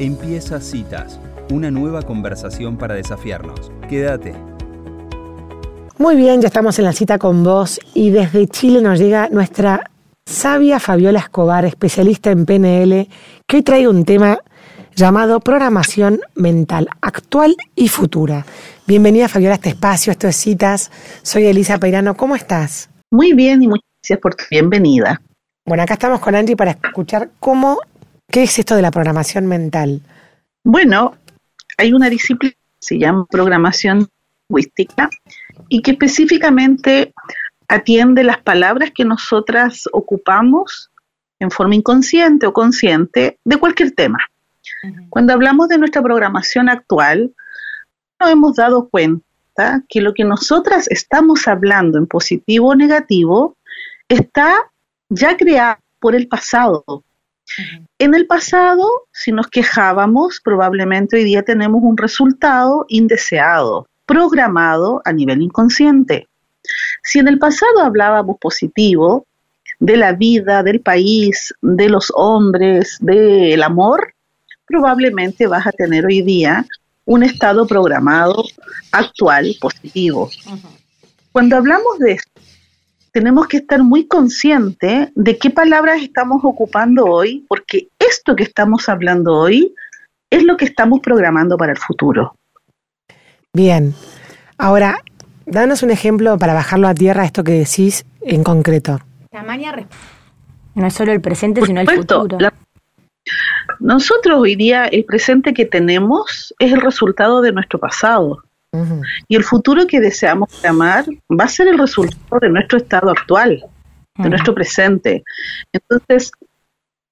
Empieza Citas, una nueva conversación para desafiarnos. Quédate. Muy bien, ya estamos en la cita con vos y desde Chile nos llega nuestra sabia Fabiola Escobar, especialista en PNL, que hoy trae un tema llamado programación mental actual y futura. Bienvenida Fabiola a este espacio, esto es Citas. Soy Elisa Peirano, ¿cómo estás? Muy bien y muchas gracias por tu bienvenida. Bueno, acá estamos con Angie para escuchar cómo, qué es esto de la programación mental. Bueno, hay una disciplina que se llama programación lingüística y que específicamente atiende las palabras que nosotras ocupamos en forma inconsciente o consciente de cualquier tema. Cuando hablamos de nuestra programación actual, nos hemos dado cuenta que lo que nosotras estamos hablando en positivo o negativo está ya creado por el pasado. En el pasado, si nos quejábamos, probablemente hoy día tenemos un resultado indeseado, programado a nivel inconsciente. Si en el pasado hablábamos positivo de la vida, del país, de los hombres, del amor, probablemente vas a tener hoy día un estado programado actual positivo. Cuando hablamos de esto, tenemos que estar muy conscientes de qué palabras estamos ocupando hoy, porque esto que estamos hablando hoy es lo que estamos programando para el futuro. Bien, ahora, danos un ejemplo para bajarlo a tierra, esto que decís en concreto. no es solo el presente, sino el futuro. nosotros hoy día, el presente que tenemos es el resultado de nuestro pasado. Y el futuro que deseamos llamar va a ser el resultado de nuestro estado actual, de nuestro presente. Entonces,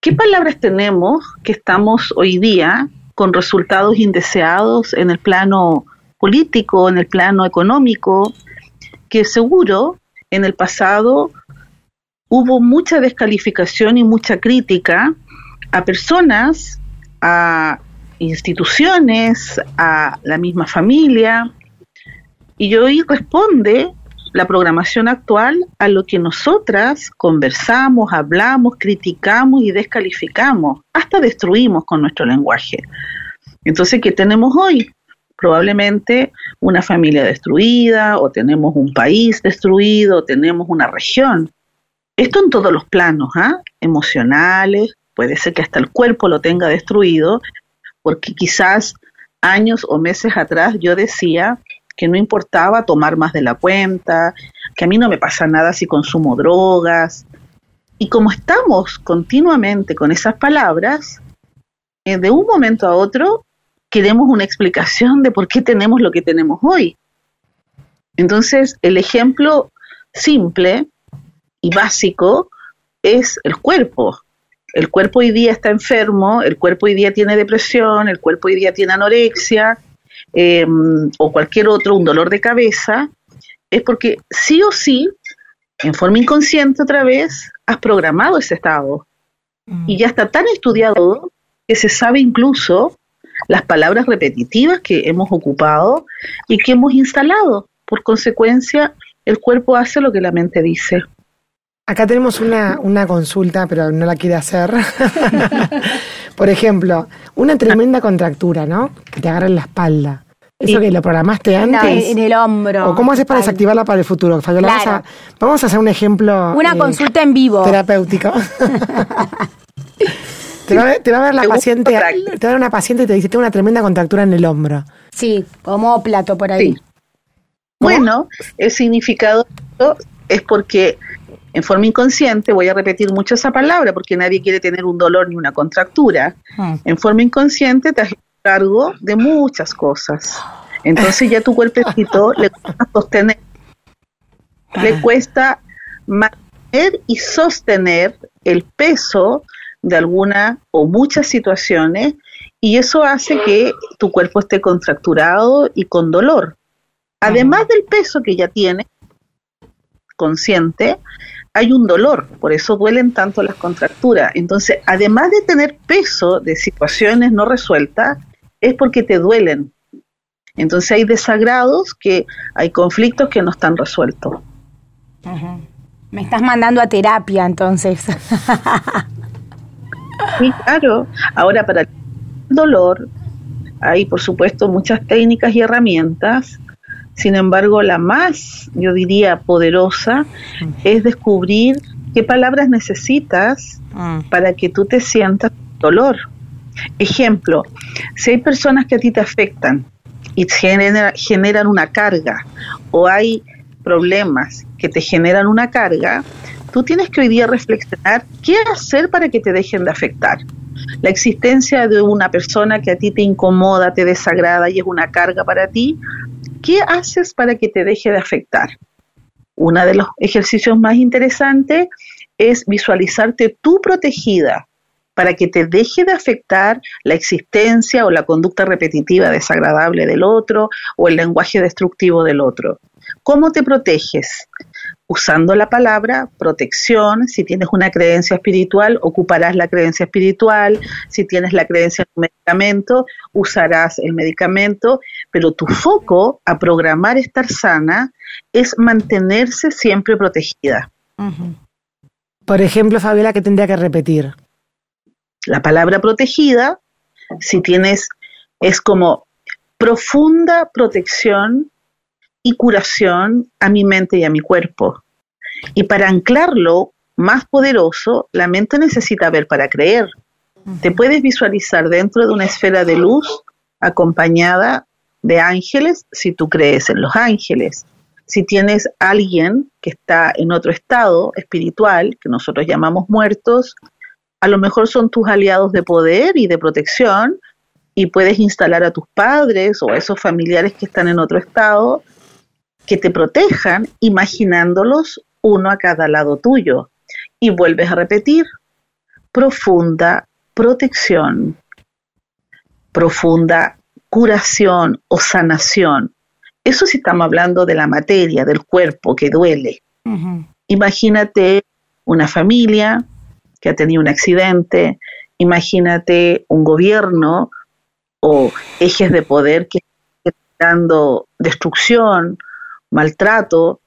¿qué palabras tenemos que estamos hoy día con resultados indeseados en el plano político, en el plano económico, que seguro en el pasado hubo mucha descalificación y mucha crítica a personas, a instituciones, a la misma familia. Y hoy responde la programación actual a lo que nosotras conversamos, hablamos, criticamos y descalificamos, hasta destruimos con nuestro lenguaje. Entonces, ¿qué tenemos hoy? Probablemente una familia destruida, o tenemos un país destruido, o tenemos una región. Esto en todos los planos, ¿ah? emocionales, puede ser que hasta el cuerpo lo tenga destruido, porque quizás años o meses atrás yo decía que no importaba tomar más de la cuenta, que a mí no me pasa nada si consumo drogas. Y como estamos continuamente con esas palabras, eh, de un momento a otro queremos una explicación de por qué tenemos lo que tenemos hoy. Entonces, el ejemplo simple y básico es el cuerpo el cuerpo hoy día está enfermo, el cuerpo hoy día tiene depresión, el cuerpo hoy día tiene anorexia em, o cualquier otro, un dolor de cabeza, es porque sí o sí, en forma inconsciente otra vez, has programado ese estado. Y ya está tan estudiado que se sabe incluso las palabras repetitivas que hemos ocupado y que hemos instalado. Por consecuencia, el cuerpo hace lo que la mente dice. Acá tenemos una, una consulta, pero no la quiere hacer. Por ejemplo, una tremenda contractura, ¿no? Que te agarra en la espalda. ¿Eso que lo programaste antes? en el hombro. ¿O cómo haces para desactivarla para el futuro? Vamos, a, hacer un ejemplo. Una eh, consulta en vivo. Terapéutico. te, va, a ver la paciente, te va a ver una paciente y te dice, tengo una tremenda contractura en el hombro. Sí, como plato por ahí. Bueno, el significado es porque en forma inconsciente, voy a repetir mucho esa palabra porque nadie quiere tener un dolor ni una contractura, hmm. en forma inconsciente te haces cargo de muchas cosas. Entonces ya tu cuerpecito le cuesta sostener, le ah. cuesta mantener y sostener el peso de alguna o muchas situaciones y eso hace que tu cuerpo esté contracturado y con dolor. Además del peso que ya tiene consciente, hay un dolor, por eso duelen tanto las contracturas. Entonces, además de tener peso de situaciones no resueltas, es porque te duelen. Entonces hay desagrados que hay conflictos que no están resueltos. Me estás mandando a terapia entonces. sí, claro. Ahora para dolor hay, por supuesto, muchas técnicas y herramientas. Sin embargo, la más, yo diría, poderosa es descubrir qué palabras necesitas mm. para que tú te sientas dolor. Ejemplo, si hay personas que a ti te afectan y generan una carga o hay problemas que te generan una carga, tú tienes que hoy día reflexionar qué hacer para que te dejen de afectar. La existencia de una persona que a ti te incomoda, te desagrada y es una carga para ti, ¿qué haces para que te deje de afectar? Uno de los ejercicios más interesantes es visualizarte tú protegida para que te deje de afectar la existencia o la conducta repetitiva desagradable del otro o el lenguaje destructivo del otro. ¿Cómo te proteges? Usando la palabra protección, si tienes una creencia espiritual, ocuparás la creencia espiritual, si tienes la creencia en un medicamento, usarás el medicamento, pero tu foco a programar estar sana es mantenerse siempre protegida. Por ejemplo, Fabiola, ¿qué tendría que repetir? La palabra protegida, si tienes, es como profunda protección y curación a mi mente y a mi cuerpo. Y para anclarlo más poderoso, la mente necesita ver para creer. Te puedes visualizar dentro de una esfera de luz acompañada de ángeles si tú crees en los ángeles. Si tienes alguien que está en otro estado espiritual, que nosotros llamamos muertos, a lo mejor son tus aliados de poder y de protección y puedes instalar a tus padres o a esos familiares que están en otro estado que te protejan imaginándolos uno a cada lado tuyo. Y vuelves a repetir, profunda protección, profunda curación o sanación. Eso si estamos hablando de la materia, del cuerpo que duele. Imagínate una familia que ha tenido un accidente, imagínate un gobierno o ejes de poder que están dando destrucción, maltrato,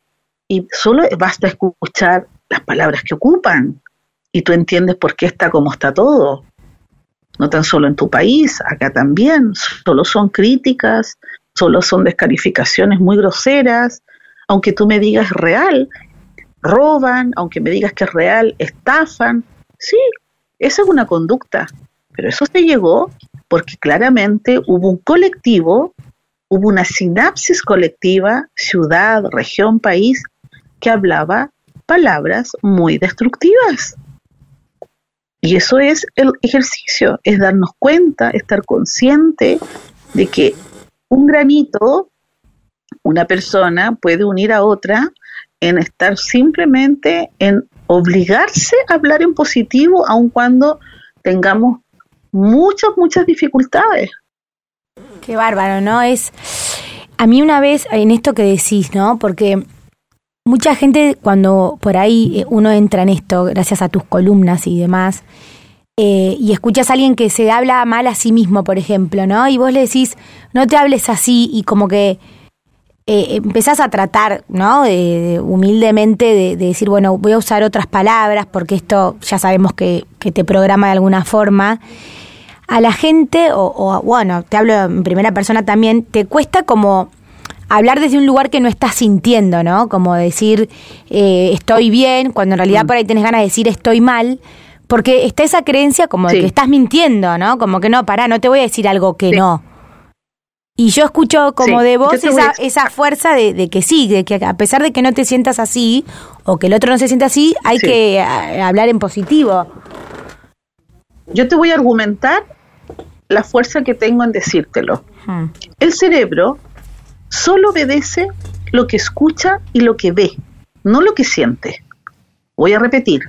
y solo basta escuchar las palabras que ocupan y tú entiendes por qué está como está todo. No tan solo en tu país, acá también, solo son críticas, solo son descalificaciones muy groseras, aunque tú me digas real, roban, aunque me digas que es real, estafan. Sí, esa es una conducta, pero eso se llegó porque claramente hubo un colectivo hubo una sinapsis colectiva, ciudad, región, país, que hablaba palabras muy destructivas. Y eso es el ejercicio, es darnos cuenta, estar consciente de que un granito, una persona puede unir a otra en estar simplemente en obligarse a hablar en positivo aun cuando tengamos muchas, muchas dificultades. Qué bárbaro, ¿no? Es. A mí una vez, en esto que decís, ¿no? Porque mucha gente, cuando por ahí eh, uno entra en esto, gracias a tus columnas y demás, eh, y escuchas a alguien que se habla mal a sí mismo, por ejemplo, ¿no? Y vos le decís, no te hables así, y como que eh, empezás a tratar, ¿no? humildemente de, decir, bueno, voy a usar otras palabras porque esto ya sabemos que, que te programa de alguna forma a la gente, o, bueno, te hablo en primera persona también, te cuesta como hablar desde un lugar que no estás sintiendo, ¿no? Como decir eh, estoy bien, cuando en realidad mm. por ahí tenés ganas de decir estoy mal, porque está esa creencia como de que estás mintiendo, ¿no? Como que no, pará, no te voy a decir algo que no. Y yo escucho como de vos esa, esa fuerza de, que sí, de que a pesar de que no te sientas así o que el otro no se sienta así, hay que eh, hablar en positivo. Yo te voy a argumentar la fuerza que tengo en decírtelo. Hmm. El cerebro solo obedece lo que escucha y lo que ve, no lo que siente. Voy a repetir,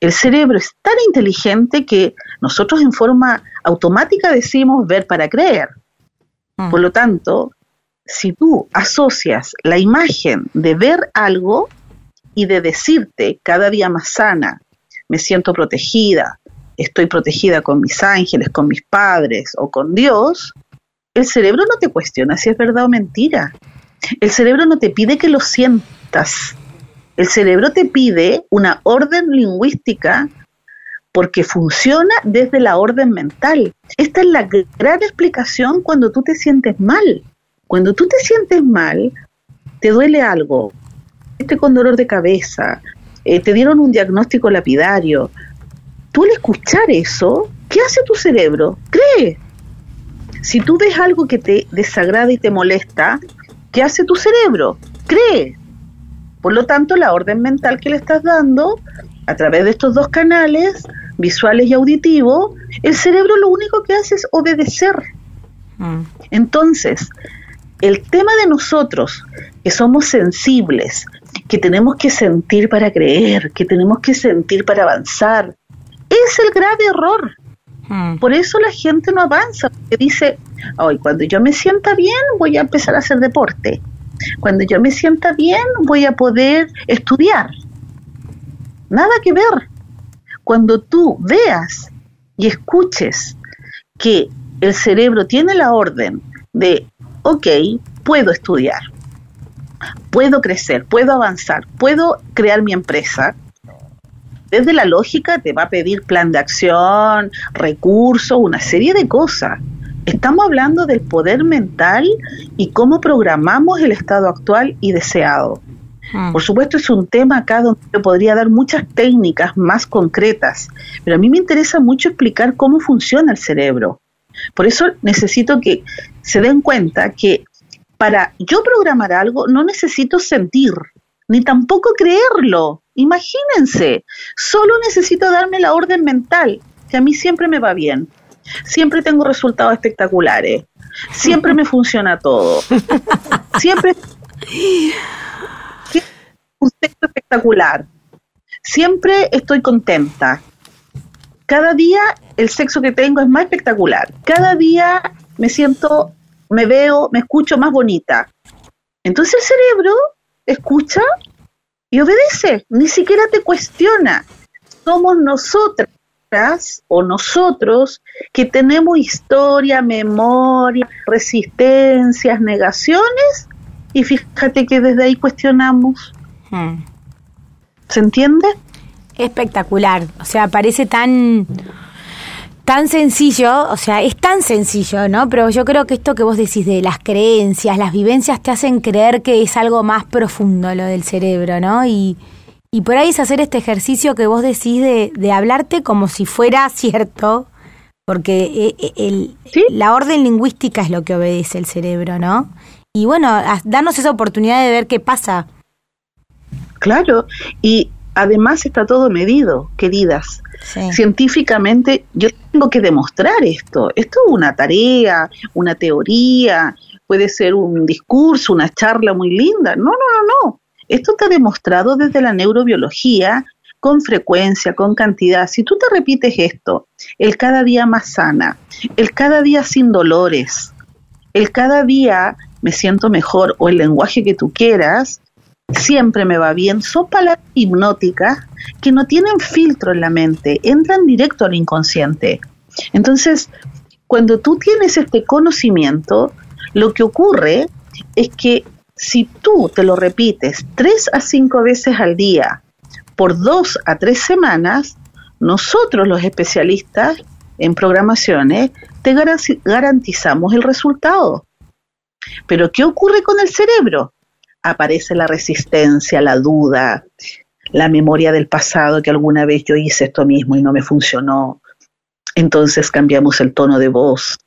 el cerebro es tan inteligente que nosotros en forma automática decimos ver para creer. Hmm. Por lo tanto, si tú asocias la imagen de ver algo y de decirte cada día más sana, me siento protegida, estoy protegida con mis ángeles, con mis padres o con Dios, el cerebro no te cuestiona si es verdad o mentira. El cerebro no te pide que lo sientas. El cerebro te pide una orden lingüística porque funciona desde la orden mental. Esta es la gran explicación cuando tú te sientes mal. Cuando tú te sientes mal, te duele algo, este con dolor de cabeza, eh, te dieron un diagnóstico lapidario. Tú al escuchar eso, ¿qué hace tu cerebro? Cree. Si tú ves algo que te desagrada y te molesta, ¿qué hace tu cerebro? Cree. Por lo tanto, la orden mental que le estás dando a través de estos dos canales, visuales y auditivos, el cerebro lo único que hace es obedecer. Mm. Entonces, el tema de nosotros, que somos sensibles, que tenemos que sentir para creer, que tenemos que sentir para avanzar, es el grave error. Mm. Por eso la gente no avanza, porque dice, hoy cuando yo me sienta bien voy a empezar a hacer deporte. Cuando yo me sienta bien voy a poder estudiar. Nada que ver. Cuando tú veas y escuches que el cerebro tiene la orden de, ok, puedo estudiar, puedo crecer, puedo avanzar, puedo crear mi empresa, desde la lógica te va a pedir plan de acción, recursos, una serie de cosas. Estamos hablando del poder mental y cómo programamos el estado actual y deseado. Hmm. Por supuesto es un tema acá donde podría dar muchas técnicas más concretas, pero a mí me interesa mucho explicar cómo funciona el cerebro. Por eso necesito que se den cuenta que para yo programar algo no necesito sentir, ni tampoco creerlo. Imagínense, solo necesito darme la orden mental, que a mí siempre me va bien. Siempre tengo resultados espectaculares. Siempre me funciona todo. Siempre un sexo espectacular. Siempre estoy contenta. Cada día el sexo que tengo es más espectacular. Cada día me siento, me veo, me escucho más bonita. Entonces el cerebro escucha y obedece, ni siquiera te cuestiona. Somos nosotras o nosotros que tenemos historia, memoria, resistencias, negaciones, y fíjate que desde ahí cuestionamos. Hmm. ¿Se entiende? Espectacular, o sea, parece tan tan sencillo, o sea, es tan sencillo, ¿no? Pero yo creo que esto que vos decís de las creencias, las vivencias te hacen creer que es algo más profundo lo del cerebro, ¿no? Y, y por ahí es hacer este ejercicio que vos decís de, de hablarte como si fuera cierto, porque eh, eh, el, la orden lingüística es lo que obedece el cerebro, ¿no? Y bueno, darnos esa oportunidad de ver qué pasa. Claro, y además está todo medido, queridas. Científicamente yo tengo que demostrar esto. Esto es una tarea, una teoría, puede ser un discurso, una charla muy linda. No, no, no, no. Esto está demostrado desde la neurobiología con frecuencia, con cantidad. Si tú te repites esto, el cada día más sana, el cada día sin dolores, el cada día me siento mejor o el lenguaje que tú quieras, siempre me va bien, son palabras hipnóticas que no tienen filtro en la mente, entran directo al inconsciente. Entonces, cuando tú tienes este conocimiento, lo que ocurre es que si tú te lo repites tres a cinco veces al día por dos a tres semanas, nosotros los especialistas en programaciones te garantizamos el resultado. Pero ¿qué ocurre con el cerebro? Aparece la resistencia, la duda, la memoria del pasado que alguna vez yo hice esto mismo y no me funcionó. Entonces cambiamos el tono de voz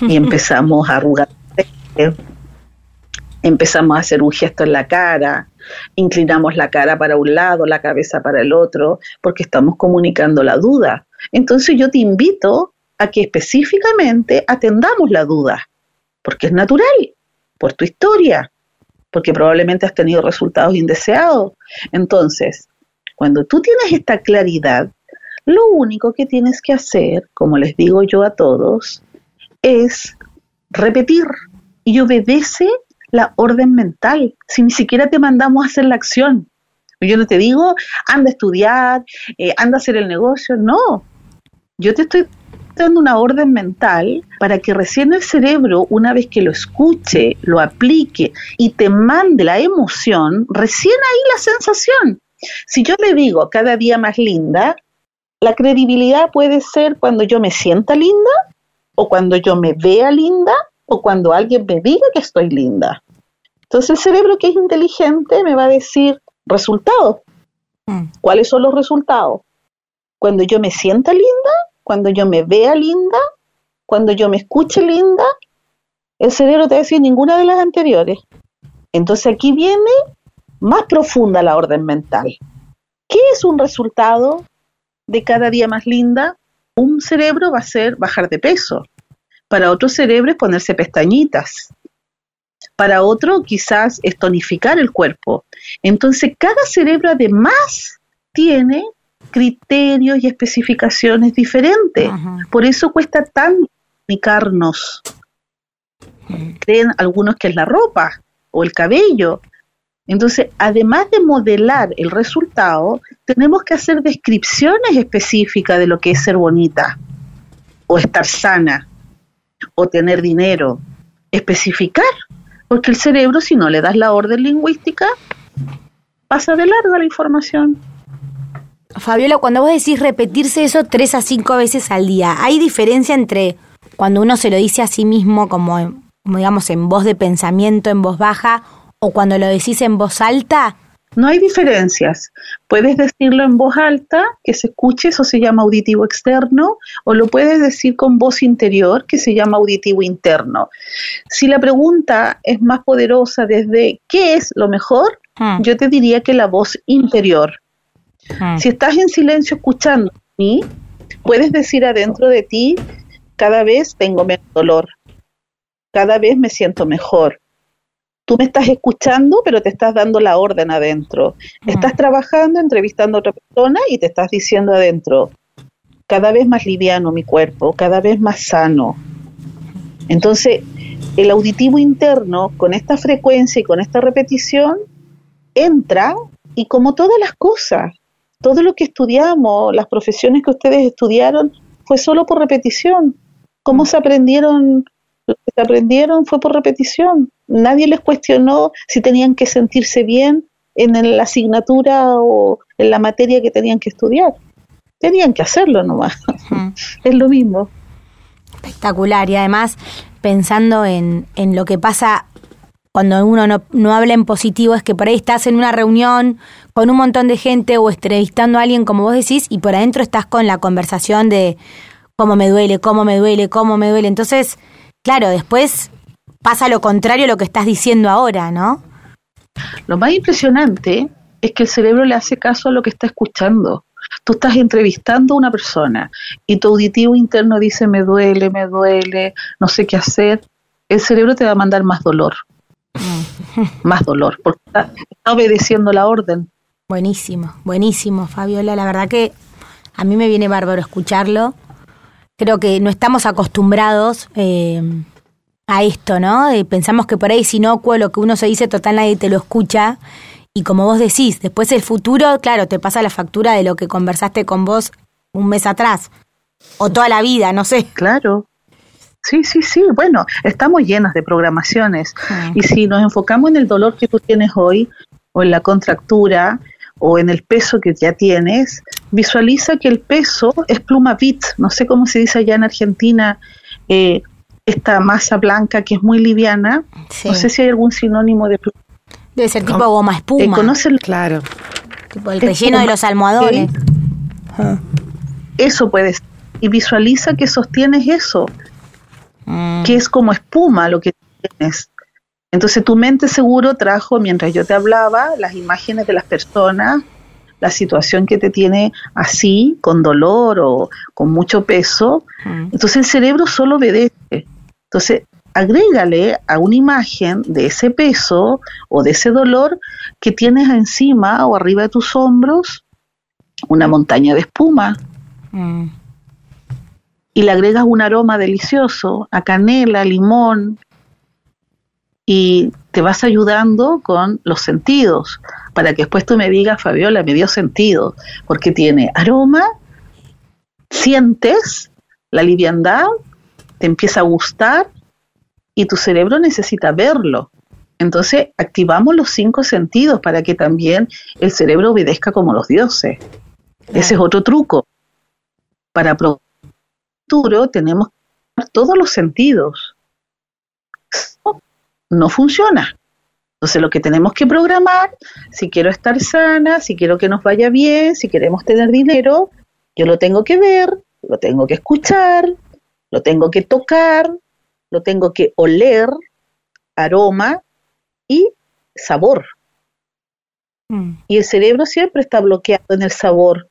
y empezamos a arrugar empezamos a hacer un gesto en la cara, inclinamos la cara para un lado, la cabeza para el otro, porque estamos comunicando la duda. Entonces yo te invito a que específicamente atendamos la duda, porque es natural, por tu historia, porque probablemente has tenido resultados indeseados. Entonces, cuando tú tienes esta claridad, lo único que tienes que hacer, como les digo yo a todos, es repetir y obedece la orden mental, si ni siquiera te mandamos a hacer la acción. Yo no te digo, anda a estudiar, eh, anda a hacer el negocio, no. Yo te estoy dando una orden mental para que recién el cerebro, una vez que lo escuche, lo aplique y te mande la emoción, recién ahí la sensación. Si yo le digo cada día más linda, la credibilidad puede ser cuando yo me sienta linda o cuando yo me vea linda o cuando alguien me diga que estoy linda. Entonces el cerebro que es inteligente me va a decir resultados. Mm. ¿Cuáles son los resultados? Cuando yo me sienta linda, cuando yo me vea linda, cuando yo me escuche linda, el cerebro te va a decir ninguna de las anteriores. Entonces aquí viene más profunda la orden mental. ¿Qué es un resultado de cada día más linda? Un cerebro va a ser bajar de peso. Para otro cerebro es ponerse pestañitas. Para otro quizás es tonificar el cuerpo. Entonces cada cerebro además tiene criterios y especificaciones diferentes. Por eso cuesta tanto comunicarnos. Creen algunos que es la ropa o el cabello. Entonces, además de modelar el resultado, tenemos que hacer descripciones específicas de lo que es ser bonita, o estar sana, o tener dinero. Especificar, porque el cerebro, si no le das la orden lingüística, pasa de larga la información. Fabiola, cuando vos decís repetirse eso tres a cinco veces al día, ¿hay diferencia entre cuando uno se lo dice a sí mismo como, digamos en voz de pensamiento, en voz baja, o cuando lo decís en voz alta? No hay diferencias. Puedes decirlo en voz alta, que se escuche, eso se llama auditivo externo, o lo puedes decir con voz interior, que se llama auditivo interno. Si la pregunta es más poderosa desde ¿qué es lo mejor? Hmm. Yo te diría que la voz interior. Hmm. Si estás en silencio escuchando a mí, puedes decir adentro de ti, cada vez tengo menos dolor, cada vez me siento mejor, tú me estás escuchando, pero te estás dando la orden adentro. Estás trabajando, entrevistando a otra persona y te estás diciendo adentro, cada vez más liviano mi cuerpo, cada vez más sano. Entonces, el auditivo interno, con esta frecuencia y con esta repetición, entra y como todas las cosas, todo lo que estudiamos, las profesiones que ustedes estudiaron, fue solo por repetición. ¿Cómo se aprendieron lo que se aprendieron fue por repetición. Nadie les cuestionó si tenían que sentirse bien en la asignatura o en la materia que tenían que estudiar. Tenían que hacerlo nomás. es lo mismo. Espectacular. Y además, pensando en, en lo que pasa cuando uno no, habla en positivo, es que por ahí estás en una reunión con un montón de gente o entrevistando a alguien, como vos decís, y por adentro estás con la conversación de cómo me duele, cómo me duele, cómo me duele. Entonces, Claro, después pasa lo contrario a lo que estás diciendo ahora, ¿no? Lo más impresionante es que el cerebro le hace caso a lo que está escuchando. Tú estás entrevistando a una persona y tu auditivo interno dice me duele, me duele, no sé qué hacer. El cerebro te va a mandar más dolor. Más dolor, porque está, obedeciendo la orden. Buenísimo, buenísimo, Fabiola. La verdad que a mí me viene bárbaro escucharlo creo que no estamos acostumbrados eh, a esto, ¿no? pensamos que por ahí es inocuo lo que uno se dice, total nadie te lo escucha. Y como vos decís, después el futuro, claro, te pasa la factura de lo que conversaste con vos un mes atrás. O toda la vida, no sé. Claro. Sí, sí, sí. Bueno, estamos llenas de programaciones. Ah. Y si nos enfocamos en el dolor que tú tienes hoy, o en la contractura, o en el peso que ya tienes, visualiza que el peso es pluma bit, no sé cómo se dice allá en Argentina, eh, esta masa blanca que es muy liviana, no sé si hay algún sinónimo de pluma. Debe ser tipo goma espuma. Eh, claro. Tipo el relleno de los almohadones. Eso puedes. Y visualiza que sostienes eso, mm. que es como espuma lo que tienes. Entonces tu mente seguro trajo, mientras yo te hablaba, las imágenes de las personas, la situación que te tiene así, con dolor o con mucho peso. Entonces el cerebro solo obedece. Entonces agrégale a una imagen de ese peso o de ese dolor que tienes encima o arriba de tus hombros una montaña de espuma. Mm. Y le agregas un aroma delicioso a canela, limón, y te vas ayudando con los sentidos, para que después tú me digas, Fabiola, me dio sentido, porque tiene aroma, sientes la liviandad, te empieza a gustar y tu cerebro necesita verlo. Entonces activamos los cinco sentidos para que también el cerebro obedezca como los dioses. Ese es otro truco. para futuro tenemos que todos los sentidos. No funciona. Entonces lo que tenemos que programar, si quiero estar sana, si quiero que nos vaya bien, si queremos tener dinero, yo lo tengo que ver, lo tengo que escuchar, lo tengo que tocar, lo tengo que oler, aroma y sabor. Mm. Y el cerebro siempre está bloqueado en el sabor.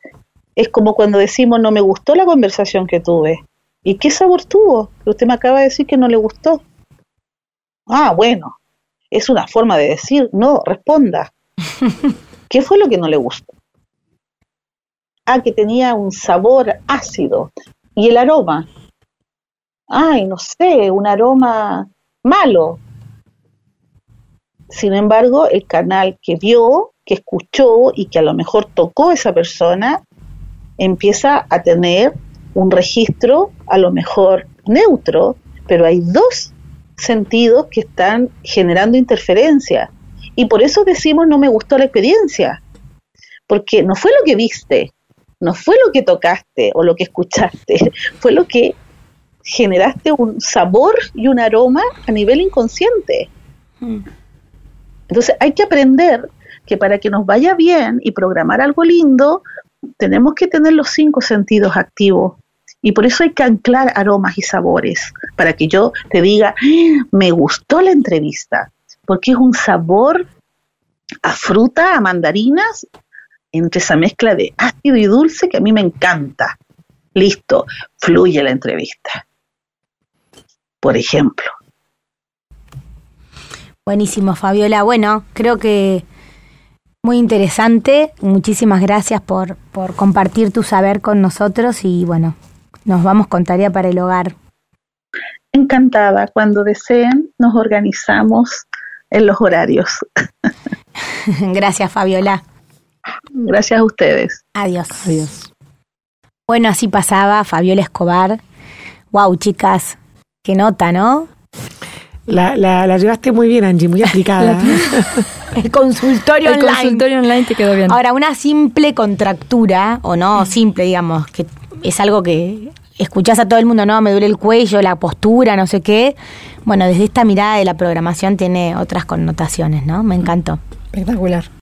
Es como cuando decimos, no me gustó la conversación que tuve. ¿Y qué sabor tuvo? Usted me acaba de decir que no le gustó. Ah, bueno, es una forma de decir, no, responda. ¿Qué fue lo que no le gustó? Ah, que tenía un sabor ácido. ¿Y el aroma? Ay, no sé, un aroma malo. Sin embargo, el canal que vio, que escuchó y que a lo mejor tocó esa persona, empieza a tener un registro a lo mejor neutro, pero hay dos sentidos que están generando interferencia. Y por eso decimos no me gustó la experiencia, porque no fue lo que viste, no fue lo que tocaste o lo que escuchaste, fue lo que generaste un sabor y un aroma a nivel inconsciente. Hmm. Entonces hay que aprender que para que nos vaya bien y programar algo lindo, tenemos que tener los cinco sentidos activos. Y por eso hay que anclar aromas y sabores, para que yo te diga, ¡Ah! me gustó la entrevista, porque es un sabor a fruta, a mandarinas, entre esa mezcla de ácido y dulce que a mí me encanta. Listo, fluye la entrevista. Por ejemplo. Buenísimo, Fabiola. Bueno, creo que muy interesante. Muchísimas gracias por, por compartir tu saber con nosotros y bueno, nos vamos con tarea para el hogar. Encantada. Cuando deseen, nos organizamos en los horarios. Gracias, Fabiola. Gracias a ustedes. Adiós. Adiós. Bueno, así pasaba Fabiola Escobar. Wow, chicas, qué nota, ¿no? La, la, llevaste muy bien, Angie, muy aplicada. el consultorio el online. El consultorio online te quedó bien. Ahora, una simple contractura, o no simple, digamos, que es algo que escuchás a todo el mundo, no, me duele el cuello, la postura, no sé qué. Bueno, desde esta mirada de la programación tiene otras connotaciones, ¿no? Me encantó. Espectacular.